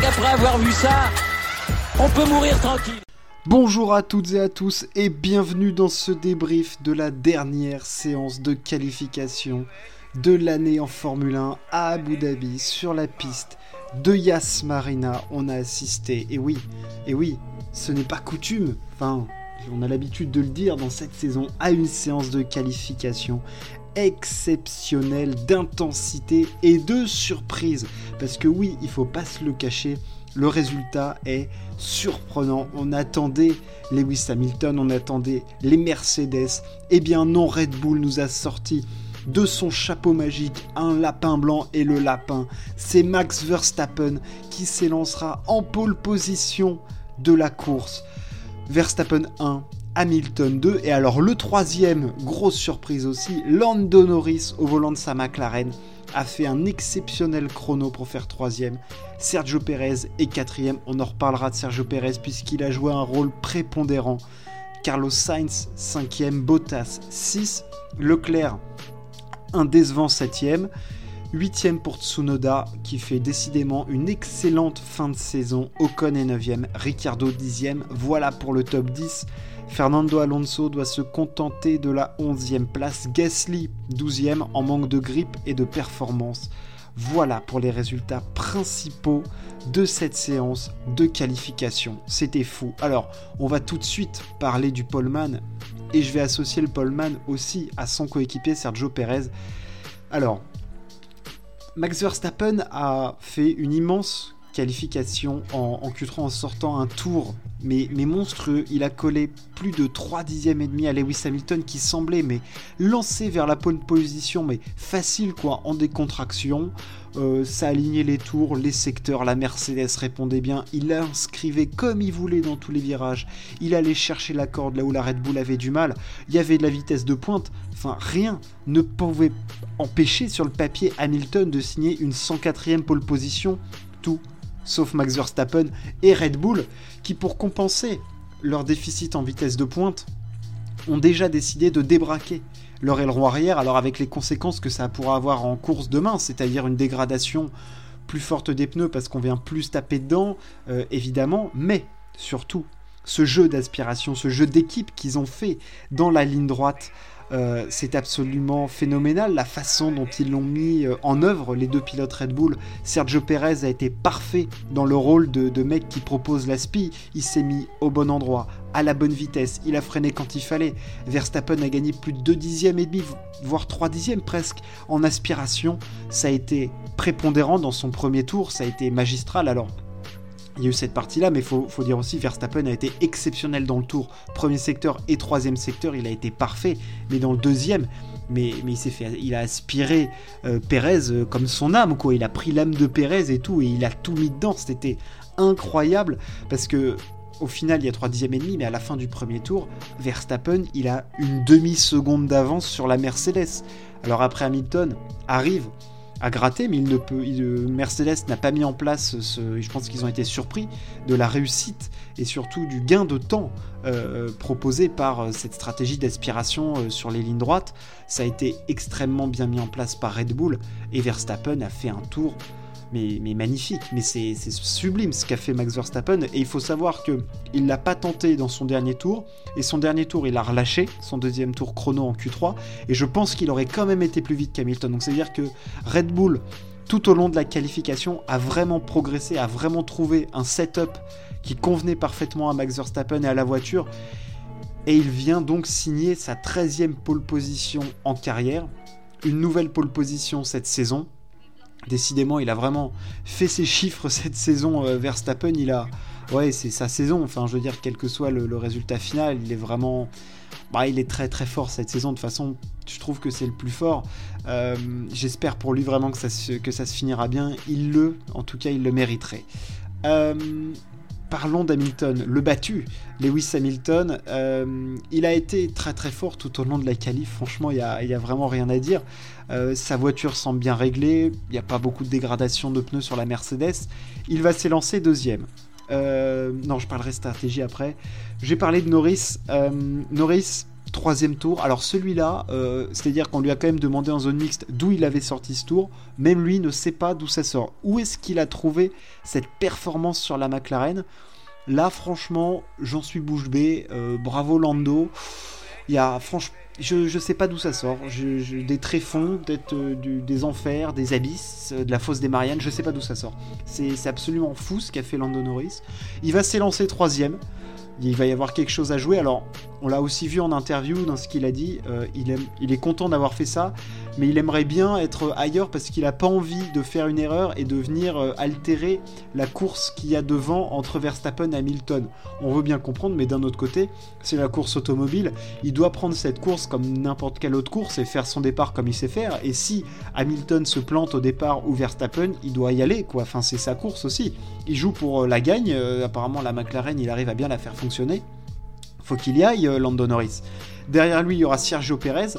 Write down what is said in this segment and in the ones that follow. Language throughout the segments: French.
qu'après avoir vu ça, on peut mourir tranquille. Bonjour à toutes et à tous et bienvenue dans ce débrief de la dernière séance de qualification de l'année en Formule 1 à Abu Dhabi sur la piste de Yas Marina. On a assisté, et oui, et oui, ce n'est pas coutume, enfin, on a l'habitude de le dire dans cette saison, à une séance de qualification exceptionnelle d'intensité et de surprise. Parce que oui, il faut pas se le cacher, le résultat est surprenant. On attendait Lewis Hamilton, on attendait les Mercedes. Eh bien non, Red Bull nous a sorti de son chapeau magique un lapin blanc et le lapin, c'est Max Verstappen qui s'élancera en pole position de la course. Verstappen 1, Hamilton 2 et alors le troisième, grosse surprise aussi, Lando Norris au volant de sa McLaren a fait un exceptionnel chrono pour faire troisième. Sergio Perez est quatrième. On en reparlera de Sergio Perez puisqu'il a joué un rôle prépondérant. Carlos Sainz cinquième, Bottas 6, Leclerc un décevant septième. Huitième pour Tsunoda qui fait décidément une excellente fin de saison. Ocon est 9ème, Ricciardo 10ème. Voilà pour le top 10. Fernando Alonso doit se contenter de la 11e place. Gasly 12ème en manque de grippe et de performance. Voilà pour les résultats principaux de cette séance de qualification. C'était fou. Alors, on va tout de suite parler du poleman et je vais associer le poleman aussi à son coéquipier Sergio Perez. Alors, Max Verstappen a fait une immense qualification en, Q3 en sortant un tour. Mais, mais, monstrueux. Il a collé plus de 3 dixièmes et demi à Lewis Hamilton qui semblait mais lancé vers la pole position mais facile quoi en décontraction. Euh, ça alignait les tours, les secteurs, la Mercedes répondait bien, il inscrivait comme il voulait dans tous les virages, il allait chercher la corde là où la Red Bull avait du mal, il y avait de la vitesse de pointe, enfin rien ne pouvait empêcher sur le papier Hamilton de signer une 104e pole position, tout sauf Max Verstappen et Red Bull, qui pour compenser leur déficit en vitesse de pointe, ont déjà décidé de débraquer leur aileron arrière, alors avec les conséquences que ça pourra avoir en course demain, c'est-à-dire une dégradation plus forte des pneus parce qu'on vient plus taper dedans, euh, évidemment, mais surtout ce jeu d'aspiration, ce jeu d'équipe qu'ils ont fait dans la ligne droite euh, c'est absolument phénoménal la façon dont ils l'ont mis euh, en œuvre, les deux pilotes Red Bull. Sergio Perez a été parfait dans le rôle de, mec qui propose la spi. Il s'est mis au bon endroit, à la bonne vitesse, il a freiné quand il fallait. Verstappen a gagné plus de 2 dixièmes et demi, voire 3 dixièmes presque en aspiration. Ça a été prépondérant dans son premier tour, ça a été magistral. Alors il y a eu cette partie-là, mais il faut, dire aussi Verstappen a été exceptionnel dans le tour. Premier secteur et troisième secteur, il a été parfait. Mais dans le deuxième, mais, il s'est fait, il a aspiré euh, Pérez euh, comme son âme, quoi. Il a pris l'âme de Pérez et tout, et il a tout mis dedans. C'était incroyable parce que au final, il y a trois dixièmes et demi, mais à la fin du premier tour, Verstappen, il a une demi-seconde d'avance sur la Mercedes. Alors après Hamilton arrive, à gratter, mais il ne peut, Mercedes n'a pas mis en place ce, je pense qu'ils ont été surpris de la réussite et surtout du gain de temps euh, proposé par euh, cette stratégie d'aspiration euh, sur les lignes droites. Ça a été extrêmement bien mis en place par Red Bull et Verstappen a fait un tour mais, magnifique. Mais c'est sublime ce qu'a fait Max Verstappen. Et il faut savoir que il l'a pas tenté dans son dernier tour. Et son dernier tour, il a relâché son deuxième tour chrono en Q3. Et je pense qu'il aurait quand même été plus vite qu'Hamilton. Donc c'est-à-dire que Red Bull, tout au long de la qualification, a vraiment progressé, a vraiment trouvé un setup qui convenait parfaitement à Max Verstappen et à la voiture. Et il vient donc signer sa 13e pole position en carrière. Une nouvelle pole position cette saison. Décidément, il a vraiment fait ses chiffres cette saison. Euh, Verstappen, il a. Ouais, c'est sa saison. Enfin, je veux dire, quel que soit le, résultat final, il est vraiment. Bah, il est très très fort cette saison. De toute façon, je trouve que c'est le plus fort. Euh, j'espère pour lui vraiment que ça, se, finira bien. Il le, en tout cas, il le mériterait. Euh, parlons d'Hamilton, le battu, Lewis Hamilton. Euh, il a été très très fort tout au long de la qualif, franchement, il n'y a, vraiment rien à dire. Euh, sa voiture semble bien réglée, il n'y a pas beaucoup de dégradation de pneus sur la Mercedes. Il va s'élancer deuxième. Euh, non, je parlerai stratégie après. J'ai parlé de Norris. Norris, troisième tour. Alors celui-là, euh, c'est-à-dire qu'on lui a quand même demandé en zone mixte d'où il avait sorti ce tour. Même lui ne sait pas d'où ça sort. Où est-ce qu'il a trouvé cette performance sur la McLaren? Là, franchement, j'en suis bouche bée. Euh, bravo Lando. Il y je ne sais pas d'où ça sort. des tréfonds, peut-être euh, des enfers, des abysses, de la fosse des Mariannes. Je sais pas d'où ça sort. C'est absolument fou ce qu'a fait Lando Norris. Il va s'élancer troisième il va y avoir quelque chose à jouer. Alors, on l'a aussi vu en interview dans ce qu'il a dit. Euh, il, est content d'avoir fait ça, mais il aimerait bien être ailleurs parce qu'il n'a pas envie de faire une erreur et de venir euh, altérer la course qu'il y a devant entre Verstappen et Hamilton. On veut bien comprendre, mais d'un autre côté, c'est la course automobile. Il doit prendre cette course comme n'importe quelle autre course et faire son départ comme il sait faire. Et si Hamilton se plante au départ ou Verstappen, il doit y aller, quoi. Enfin, c'est sa course aussi. Il joue pour euh, la gagne. apparemment, la McLaren, il arrive à bien la faire fonctionner. Faut qu'il y aille, euh, Lando Norris. Derrière lui, il y aura Sergio Perez.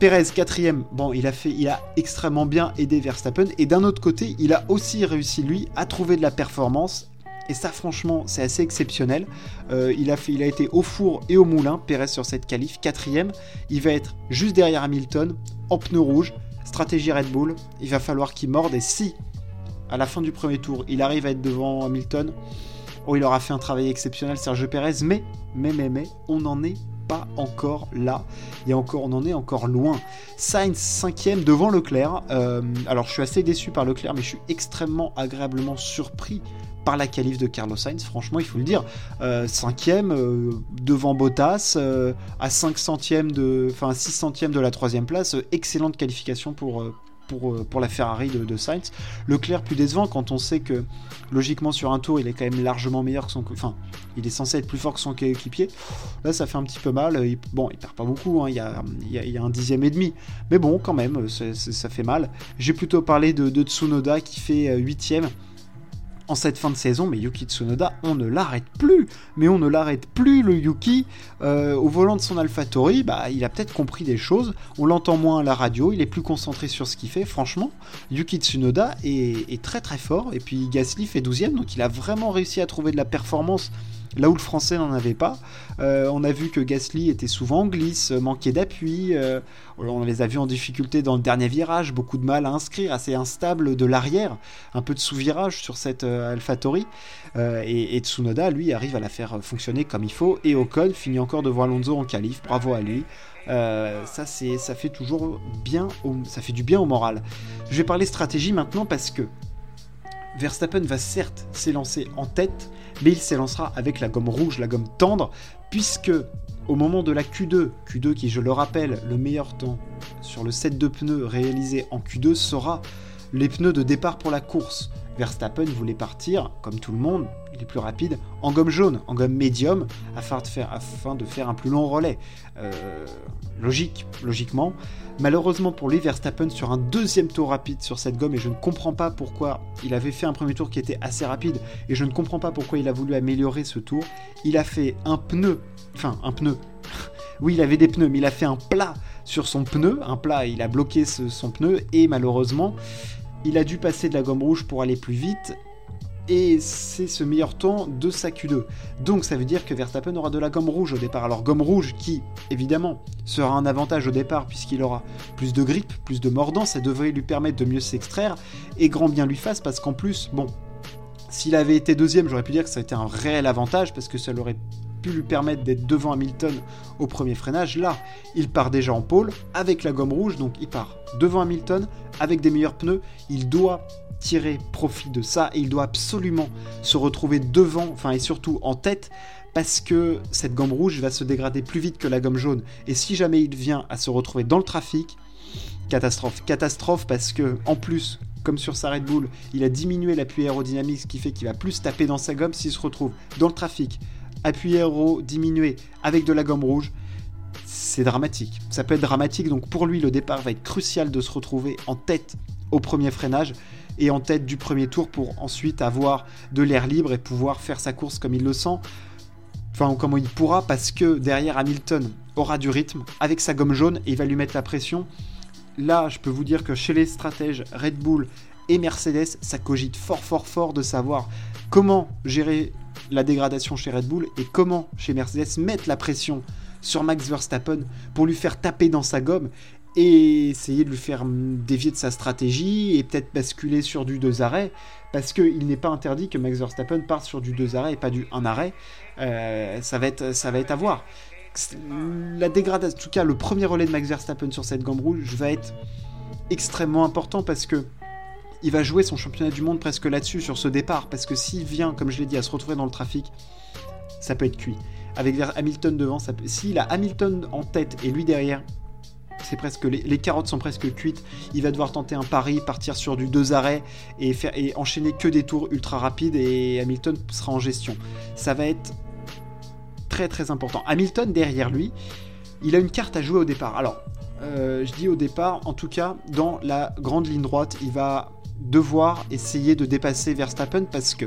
Perez, quatrième, bon, il a fait, il a extrêmement bien aidé Verstappen. Et d'un autre côté, il a aussi réussi, lui, à trouver de la performance. Et ça, franchement, c'est assez exceptionnel. Euh, il, a fait, il a été au four et au moulin, Perez sur cette qualif. Quatrième, il va être juste derrière Hamilton, en pneu rouge. Stratégie Red Bull, il va falloir qu'il morde. Et si, à la fin du premier tour, il arrive à être devant Hamilton, Oh, il aura fait un travail exceptionnel, Sergio Pérez, mais, mais, mais, mais, on n'en est encore là. Et encore, on en est encore loin. Sainz cinquième devant Leclerc. Euh, alors, je suis assez déçu par Leclerc, mais je suis extrêmement agréablement surpris par la qualif de Carlos Sainz, franchement, il faut le dire. Euh, cinquième euh, devant Bottas, à 5 centièmes de, enfin 6 centièmes de la troisième place, excellente qualification pour, euh, pour, la Ferrari de, Sainz. Leclerc plus décevant quand on sait que logiquement sur un tour il est quand même largement meilleur que son enfin il est censé être plus fort que son coéquipier. Là ça fait un petit peu mal. bon il perd pas beaucoup, hein. il, y a, il, y a, un dixième et demi, mais bon quand même ça fait mal. J'ai plutôt parlé de, de Tsunoda qui fait euh, huitième en cette fin de saison, mais Yuki Tsunoda, on ne l'arrête plus. Mais on ne l'arrête plus, le Yuki. Euh, au volant de son AlphaTauri, bah, il a peut-être compris des choses. On l'entend moins à la radio, il est plus concentré sur ce qu'il fait. Franchement, Yuki Tsunoda est, est, très très fort. Et puis Gasly fait 12ème, donc il a vraiment réussi à trouver de la performance là où le français n'en avait pas. Euh, on a vu que Gasly était souvent en glisse, manquait d'appui. Euh, on les a vus en difficulté dans le dernier virage, beaucoup de mal à inscrire, assez instable de l'arrière, un peu de sous-virage sur cette euh. Et, Tsunoda, lui, arrive à la faire fonctionner comme il faut. Et Ocon finit encore devant Alonso en qualif. Bravo à lui. ça, c'est, ça fait toujours bien, ça fait du bien au moral. Je vais parler stratégie maintenant parce que Verstappen va certes s'élancer en tête, mais il s'élancera avec la gomme rouge, la gomme tendre, puisque au moment de la Q2, Q2 qui je le rappelle, le meilleur temps sur le set de pneus réalisé en Q2 sera les pneus de départ pour la course. Verstappen voulait partir, comme tout le monde, il est plus rapide, en gomme jaune, en gomme médium, afin de faire, afin de faire un plus long relais. Euh, logique, logiquement. Malheureusement pour lui, Verstappen sur un deuxième tour rapide sur cette gomme, et je ne comprends pas pourquoi il avait fait un premier tour qui était assez rapide, et je ne comprends pas pourquoi il a voulu améliorer ce tour. Il a fait un pneu, enfin un pneu. oui, il avait des pneus, mais il a fait un plat sur son pneu, un plat, il a bloqué son pneu, et malheureusement, il a dû passer de la gomme rouge pour aller plus vite, et c'est ce meilleur temps de sa Q2. Donc ça veut dire que Verstappen aura de la gomme rouge au départ. Alors gomme rouge qui, évidemment, sera un avantage au départ puisqu'il aura plus de grippe, plus de mordant, ça devrait lui permettre de mieux s'extraire, et grand bien lui fasse parce qu'en plus, bon, s'il avait été deuxième, j'aurais pu dire que ça a été un réel avantage parce que ça l'aurait pu lui permettre d'être devant Hamilton au premier freinage. Là, il part déjà en pôle avec la gomme rouge, donc il part devant Hamilton avec des meilleurs pneus. Il doit tirer profit de ça et il doit absolument se retrouver devant, enfin et surtout en tête parce que cette gomme rouge va se dégrader plus vite que la gomme jaune. Et si jamais il vient à se retrouver dans le trafic, catastrophe. Catastrophe parce que, en plus, comme sur sa Red Bull, il a diminué l'appui aérodynamique, ce qui fait qu'il va plus taper dans sa gomme s'il se retrouve dans le trafic, appui aéro diminué avec de la gomme rouge. C'est dramatique. Ça peut être dramatique, donc pour lui, le départ va être crucial de se retrouver en tête au premier freinage et en tête du premier tour pour ensuite avoir de l'air libre et pouvoir faire sa course comme il le sent. Enfin, comment il pourra, parce que derrière Hamilton aura du rythme avec sa gomme jaune et il va lui mettre la pression. Là, je peux vous dire que chez les stratèges Red Bull et Mercedes, ça cogite fort, fort, fort de savoir comment gérer la dégradation chez Red Bull et comment chez Mercedes mettre la pression sur Max Verstappen pour lui faire taper dans sa gomme et essayer de lui faire dévier de sa stratégie et peut-être basculer sur du deux arrêts parce qu'il n'est pas interdit que Max Verstappen parte sur du deux arrêts et pas du un arrêt. Euh, ça, va être, ça va être à voir. La dégradation, en tout cas le premier relais de Max Verstappen sur cette gomme rouge va être extrêmement important parce que il va jouer son championnat du monde presque là-dessus, sur ce départ, parce que s'il vient, comme je l'ai dit, à se retrouver dans le trafic, ça peut être cuit. Avec Hamilton devant, s'il a Hamilton en tête et lui derrière, c'est presque les, carottes sont presque cuites. Il va devoir tenter un pari, partir sur du deux arrêts et, faire, enchaîner que des tours ultra rapides et Hamilton sera en gestion. Ça va être très très important. Hamilton derrière lui, il a une carte à jouer au départ. Alors, euh, je dis au départ, en tout cas, dans la grande ligne droite, il va devoir essayer de dépasser Verstappen parce que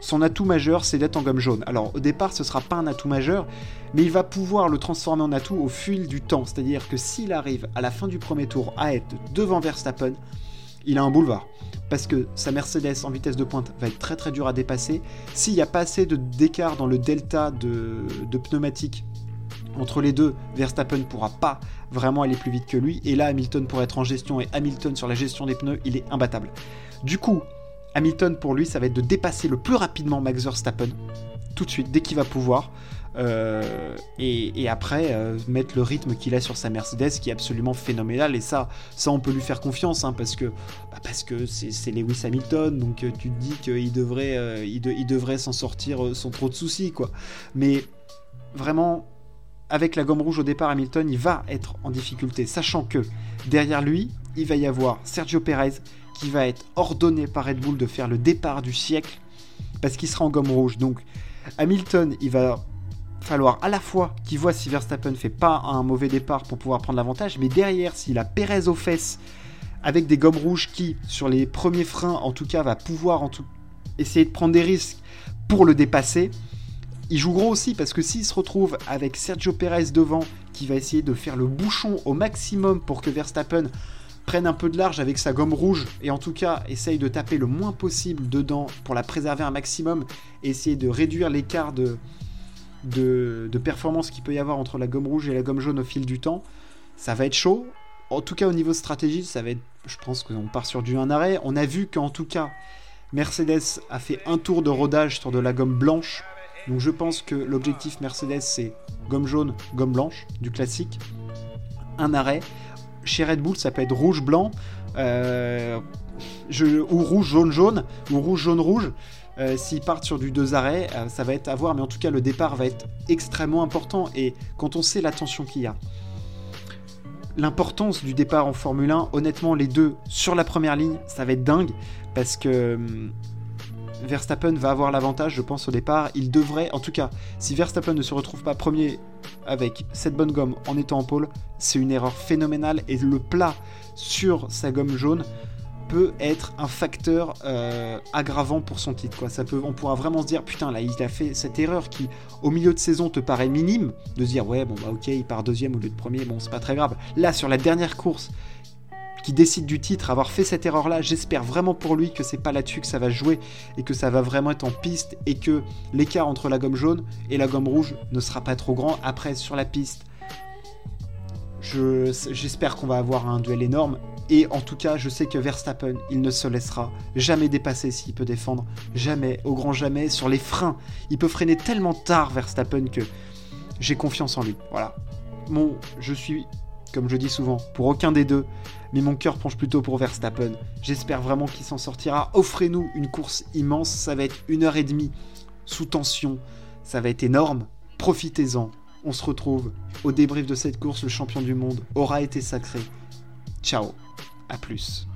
son atout majeur, c'est d'être en gomme jaune. Alors au départ, ce sera pas un atout majeur, mais il va pouvoir le transformer en atout au fil du temps. C'est-à-dire que s'il arrive à la fin du premier tour à être devant Verstappen, il a un boulevard. Parce que sa Mercedes en vitesse de pointe va être très très dur à dépasser. S'il n'y a pas assez d'écart dans le delta de, de pneumatique entre les deux, Verstappen ne pourra pas vraiment aller plus vite que lui. Et là, Hamilton pourrait être en gestion et Hamilton sur la gestion des pneus, il est imbattable. Du coup, Hamilton pour lui, ça va être de dépasser le plus rapidement Max Verstappen tout de suite dès qu'il va pouvoir. Euh, et, après euh, mettre le rythme qu'il a sur sa Mercedes qui est absolument phénoménal et ça ça on peut lui faire confiance hein, parce que bah, c'est Lewis Hamilton donc euh, tu te dis qu'il devrait s'en sortir sans trop de soucis mais vraiment avec la gomme rouge au départ, Hamilton, il va être en difficulté, sachant que derrière lui, il va y avoir Sergio Perez qui va être ordonné par Red Bull de faire le départ du siècle parce qu'il sera en gomme rouge. Donc Hamilton, il va falloir à la fois qu'il voit si Verstappen fait pas un mauvais départ pour pouvoir prendre l'avantage, mais derrière, s'il a Perez aux fesses avec des gommes rouges qui, sur les premiers freins, en tout cas, va pouvoir essayer de prendre des risques pour le dépasser, il joue gros aussi parce que s'il se retrouve avec Sergio Perez devant qui va essayer de faire le bouchon au maximum pour que Verstappen prenne un peu de large avec sa gomme rouge et en tout cas essaye de taper le moins possible dedans pour la préserver un maximum et essayer de réduire l'écart de, de, performance qu'il peut y avoir entre la gomme rouge et la gomme jaune au fil du temps, ça va être chaud. En tout cas au niveau stratégie, ça va être, je pense qu'on part sur du 1 arrêt. On a vu qu'en tout cas Mercedes a fait un tour de rodage sur de la gomme blanche donc je pense que l'objectif Mercedes, c'est gomme jaune, gomme blanche, du classique. Un arrêt. Chez Red Bull, ça peut être rouge-blanc, euh, ou rouge-jaune-jaune, ou rouge-jaune-rouge. Euh, s'ils partent sur du deux arrêts, euh, ça va être à voir, mais en tout cas, le départ va être extrêmement important. Et quand on sait l'attention qu'il y a, l'importance du départ en Formule 1, honnêtement, les deux sur la première ligne, ça va être dingue parce que hum, Verstappen va avoir l'avantage, je pense, au départ. Il devrait, en tout cas, si Verstappen ne se retrouve pas premier avec cette bonne gomme en étant en pôle, c'est une erreur phénoménale et le plat sur sa gomme jaune peut être un facteur euh, aggravant pour son titre. Peut, on pourra vraiment se dire, putain, là, il a fait cette erreur qui, au milieu de saison, te paraît minime, de se dire, ouais, bon, bah ok, il part deuxième au lieu de premier, bon, c'est pas très grave. Là, sur la dernière course, qui décide du titre, avoir fait cette erreur-là, j'espère vraiment pour lui que c'est pas là-dessus que ça va jouer et que ça va vraiment être en piste et que l'écart entre la gomme jaune et la gomme rouge ne sera pas trop grand. Après, sur la piste, j'espère qu'on va avoir un duel énorme. Et en tout cas, je sais que Verstappen, il ne se laissera jamais dépasser s'il peut défendre. Jamais, au grand jamais, sur les freins. Il peut freiner tellement tard, Verstappen, que j'ai confiance en lui. Voilà. Bon, je suis comme je dis souvent, pour aucun des deux, mais mon cœur penche plutôt pour Verstappen. J'espère vraiment qu'il s'en sortira. Offrez-nous une course immense, ça va être une heure et demie sous tension, ça va être énorme. Profitez-en. On se retrouve au débrief de cette course. Le champion du monde aura été sacré. Ciao, à plus.